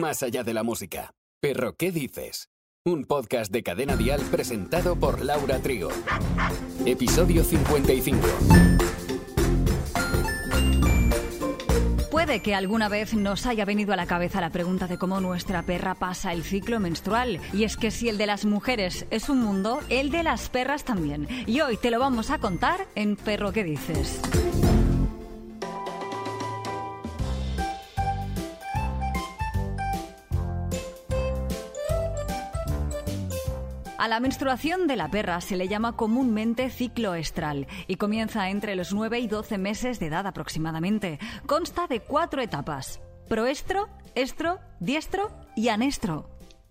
más allá de la música. Perro, ¿qué dices? Un podcast de Cadena Dial presentado por Laura Trigo. Episodio 55. Puede que alguna vez nos haya venido a la cabeza la pregunta de cómo nuestra perra pasa el ciclo menstrual. Y es que si el de las mujeres es un mundo, el de las perras también. Y hoy te lo vamos a contar en Perro, ¿qué dices? A la menstruación de la perra se le llama comúnmente ciclo estral y comienza entre los 9 y 12 meses de edad aproximadamente. Consta de cuatro etapas: proestro, estro, diestro y anestro.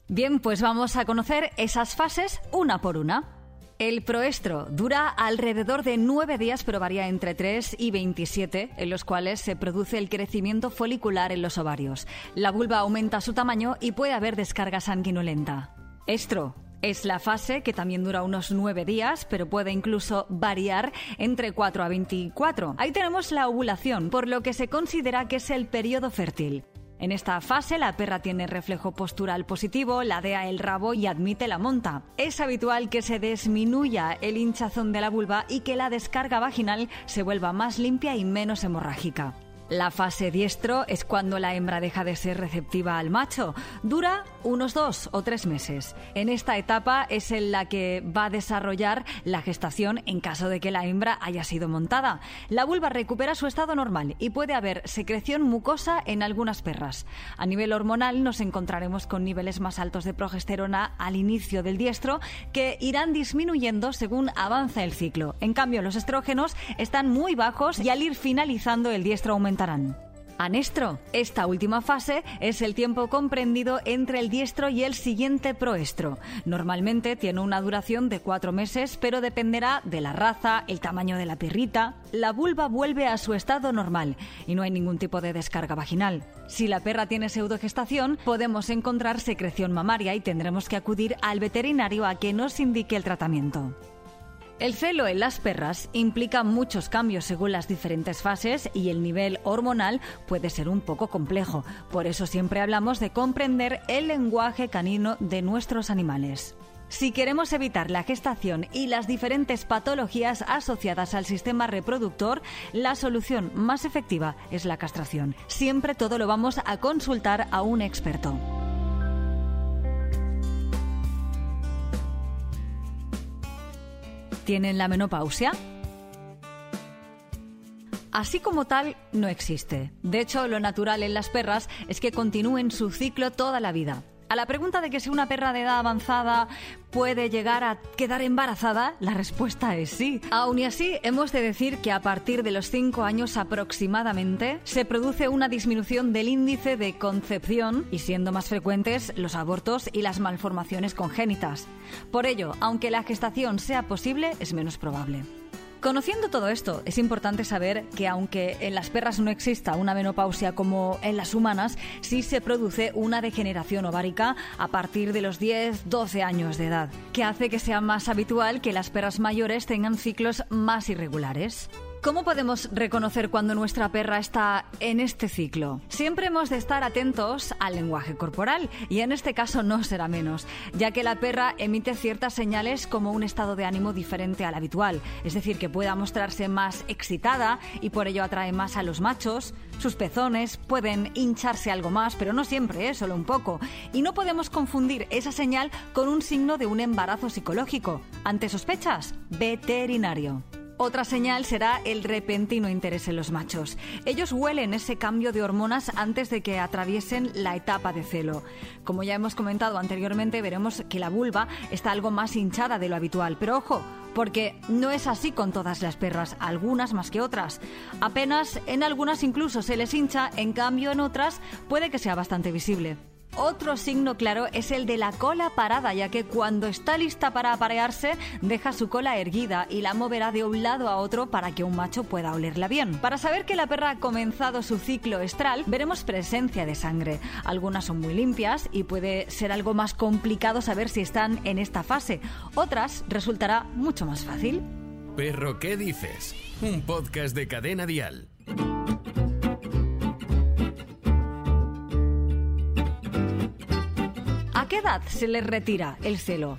Bien, pues vamos a conocer esas fases una por una. El proestro dura alrededor de 9 días, pero varía entre 3 y 27, en los cuales se produce el crecimiento folicular en los ovarios. La vulva aumenta su tamaño y puede haber descarga sanguinolenta. Estro es la fase que también dura unos 9 días, pero puede incluso variar entre 4 a 24. Ahí tenemos la ovulación, por lo que se considera que es el periodo fértil. En esta fase la perra tiene reflejo postural positivo, ladea el rabo y admite la monta. Es habitual que se disminuya el hinchazón de la vulva y que la descarga vaginal se vuelva más limpia y menos hemorrágica. La fase diestro es cuando la hembra deja de ser receptiva al macho. Dura unos dos o tres meses. En esta etapa es en la que va a desarrollar la gestación en caso de que la hembra haya sido montada. La vulva recupera su estado normal y puede haber secreción mucosa en algunas perras. A nivel hormonal nos encontraremos con niveles más altos de progesterona al inicio del diestro que irán disminuyendo según avanza el ciclo. En cambio, los estrógenos están muy bajos y al ir finalizando el diestro aumenta Anestro. Esta última fase es el tiempo comprendido entre el diestro y el siguiente proestro. Normalmente tiene una duración de cuatro meses, pero dependerá de la raza, el tamaño de la perrita. La vulva vuelve a su estado normal y no hay ningún tipo de descarga vaginal. Si la perra tiene pseudogestación, podemos encontrar secreción mamaria y tendremos que acudir al veterinario a que nos indique el tratamiento. El celo en las perras implica muchos cambios según las diferentes fases y el nivel hormonal puede ser un poco complejo. Por eso siempre hablamos de comprender el lenguaje canino de nuestros animales. Si queremos evitar la gestación y las diferentes patologías asociadas al sistema reproductor, la solución más efectiva es la castración. Siempre todo lo vamos a consultar a un experto. Tienen la menopausia? Así como tal, no existe. De hecho, lo natural en las perras es que continúen su ciclo toda la vida. A la pregunta de que si una perra de edad avanzada puede llegar a quedar embarazada, la respuesta es sí. Aún y así, hemos de decir que a partir de los 5 años aproximadamente se produce una disminución del índice de concepción y siendo más frecuentes los abortos y las malformaciones congénitas. Por ello, aunque la gestación sea posible, es menos probable. Conociendo todo esto, es importante saber que aunque en las perras no exista una menopausia como en las humanas, sí se produce una degeneración ovárica a partir de los 10-12 años de edad, que hace que sea más habitual que las perras mayores tengan ciclos más irregulares. ¿Cómo podemos reconocer cuando nuestra perra está en este ciclo? Siempre hemos de estar atentos al lenguaje corporal y en este caso no será menos, ya que la perra emite ciertas señales como un estado de ánimo diferente al habitual, es decir, que pueda mostrarse más excitada y por ello atrae más a los machos, sus pezones pueden hincharse algo más, pero no siempre, ¿eh? solo un poco, y no podemos confundir esa señal con un signo de un embarazo psicológico. Ante sospechas, veterinario. Otra señal será el repentino interés en los machos. Ellos huelen ese cambio de hormonas antes de que atraviesen la etapa de celo. Como ya hemos comentado anteriormente, veremos que la vulva está algo más hinchada de lo habitual. Pero ojo, porque no es así con todas las perras, algunas más que otras. Apenas en algunas incluso se les hincha, en cambio en otras puede que sea bastante visible. Otro signo claro es el de la cola parada, ya que cuando está lista para aparearse, deja su cola erguida y la moverá de un lado a otro para que un macho pueda olerla bien. Para saber que la perra ha comenzado su ciclo estral, veremos presencia de sangre. Algunas son muy limpias y puede ser algo más complicado saber si están en esta fase. Otras resultará mucho más fácil. Perro, ¿qué dices? Un podcast de cadena dial. Qué edad se les retira el celo?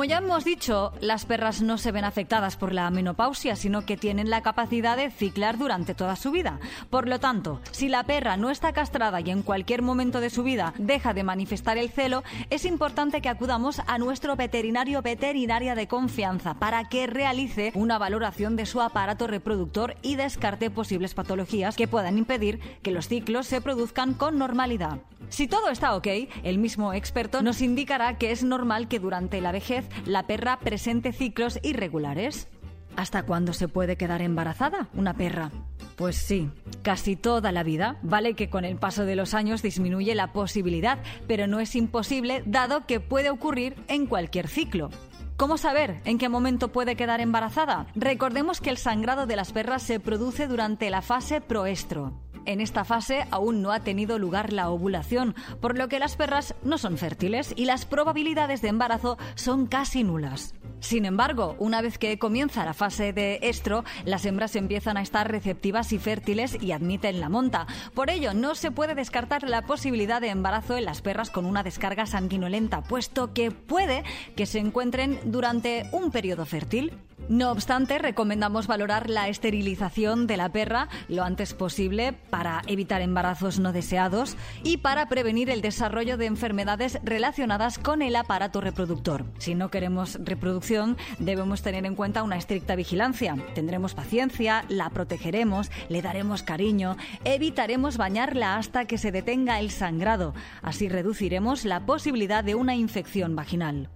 Como ya hemos dicho, las perras no se ven afectadas por la menopausia, sino que tienen la capacidad de ciclar durante toda su vida. Por lo tanto, si la perra no está castrada y en cualquier momento de su vida deja de manifestar el celo, es importante que acudamos a nuestro veterinario veterinaria de confianza para que realice una valoración de su aparato reproductor y descarte posibles patologías que puedan impedir que los ciclos se produzcan con normalidad. Si todo está ok, el mismo experto nos indicará que es normal que durante la vejez la perra presente ciclos irregulares. ¿Hasta cuándo se puede quedar embarazada una perra? Pues sí, casi toda la vida. Vale que con el paso de los años disminuye la posibilidad, pero no es imposible dado que puede ocurrir en cualquier ciclo. ¿Cómo saber en qué momento puede quedar embarazada? Recordemos que el sangrado de las perras se produce durante la fase proestro. En esta fase aún no ha tenido lugar la ovulación, por lo que las perras no son fértiles y las probabilidades de embarazo son casi nulas. Sin embargo, una vez que comienza la fase de estro, las hembras empiezan a estar receptivas y fértiles y admiten la monta. Por ello, no se puede descartar la posibilidad de embarazo en las perras con una descarga sanguinolenta, puesto que puede que se encuentren durante un periodo fértil. No obstante, recomendamos valorar la esterilización de la perra lo antes posible para evitar embarazos no deseados y para prevenir el desarrollo de enfermedades relacionadas con el aparato reproductor. Si no queremos reproducción, debemos tener en cuenta una estricta vigilancia. Tendremos paciencia, la protegeremos, le daremos cariño, evitaremos bañarla hasta que se detenga el sangrado. Así reduciremos la posibilidad de una infección vaginal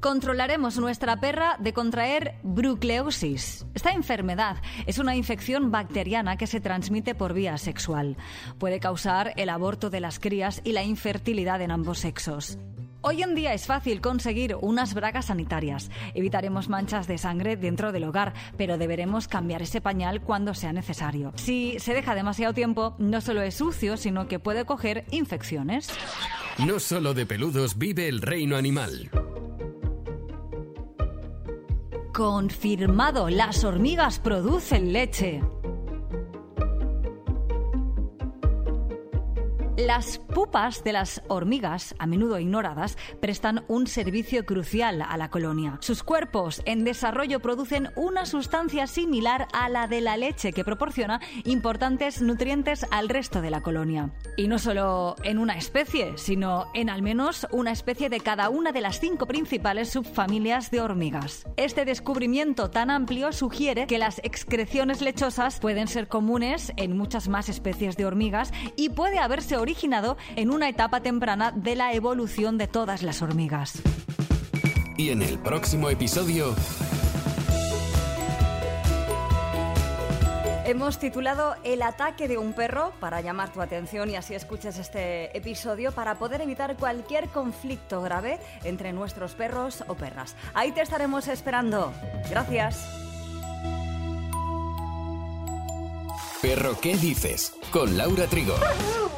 controlaremos nuestra perra de contraer brucleosis. Esta enfermedad es una infección bacteriana que se transmite por vía sexual. Puede causar el aborto de las crías y la infertilidad en ambos sexos. Hoy en día es fácil conseguir unas bragas sanitarias. Evitaremos manchas de sangre dentro del hogar, pero deberemos cambiar ese pañal cuando sea necesario. Si se deja demasiado tiempo, no solo es sucio, sino que puede coger infecciones. No solo de peludos vive el reino animal. Confirmado, las hormigas producen leche. Las pupas de las hormigas, a menudo ignoradas, prestan un servicio crucial a la colonia. Sus cuerpos en desarrollo producen una sustancia similar a la de la leche que proporciona importantes nutrientes al resto de la colonia. Y no solo en una especie, sino en al menos una especie de cada una de las cinco principales subfamilias de hormigas. Este descubrimiento tan amplio sugiere que las excreciones lechosas pueden ser comunes en muchas más especies de hormigas y puede haberse originado en una etapa temprana de la evolución de todas las hormigas. Y en el próximo episodio... Hemos titulado El ataque de un perro para llamar tu atención y así escuches este episodio para poder evitar cualquier conflicto grave entre nuestros perros o perras. Ahí te estaremos esperando. Gracias. Perro, ¿qué dices? Con Laura Trigo.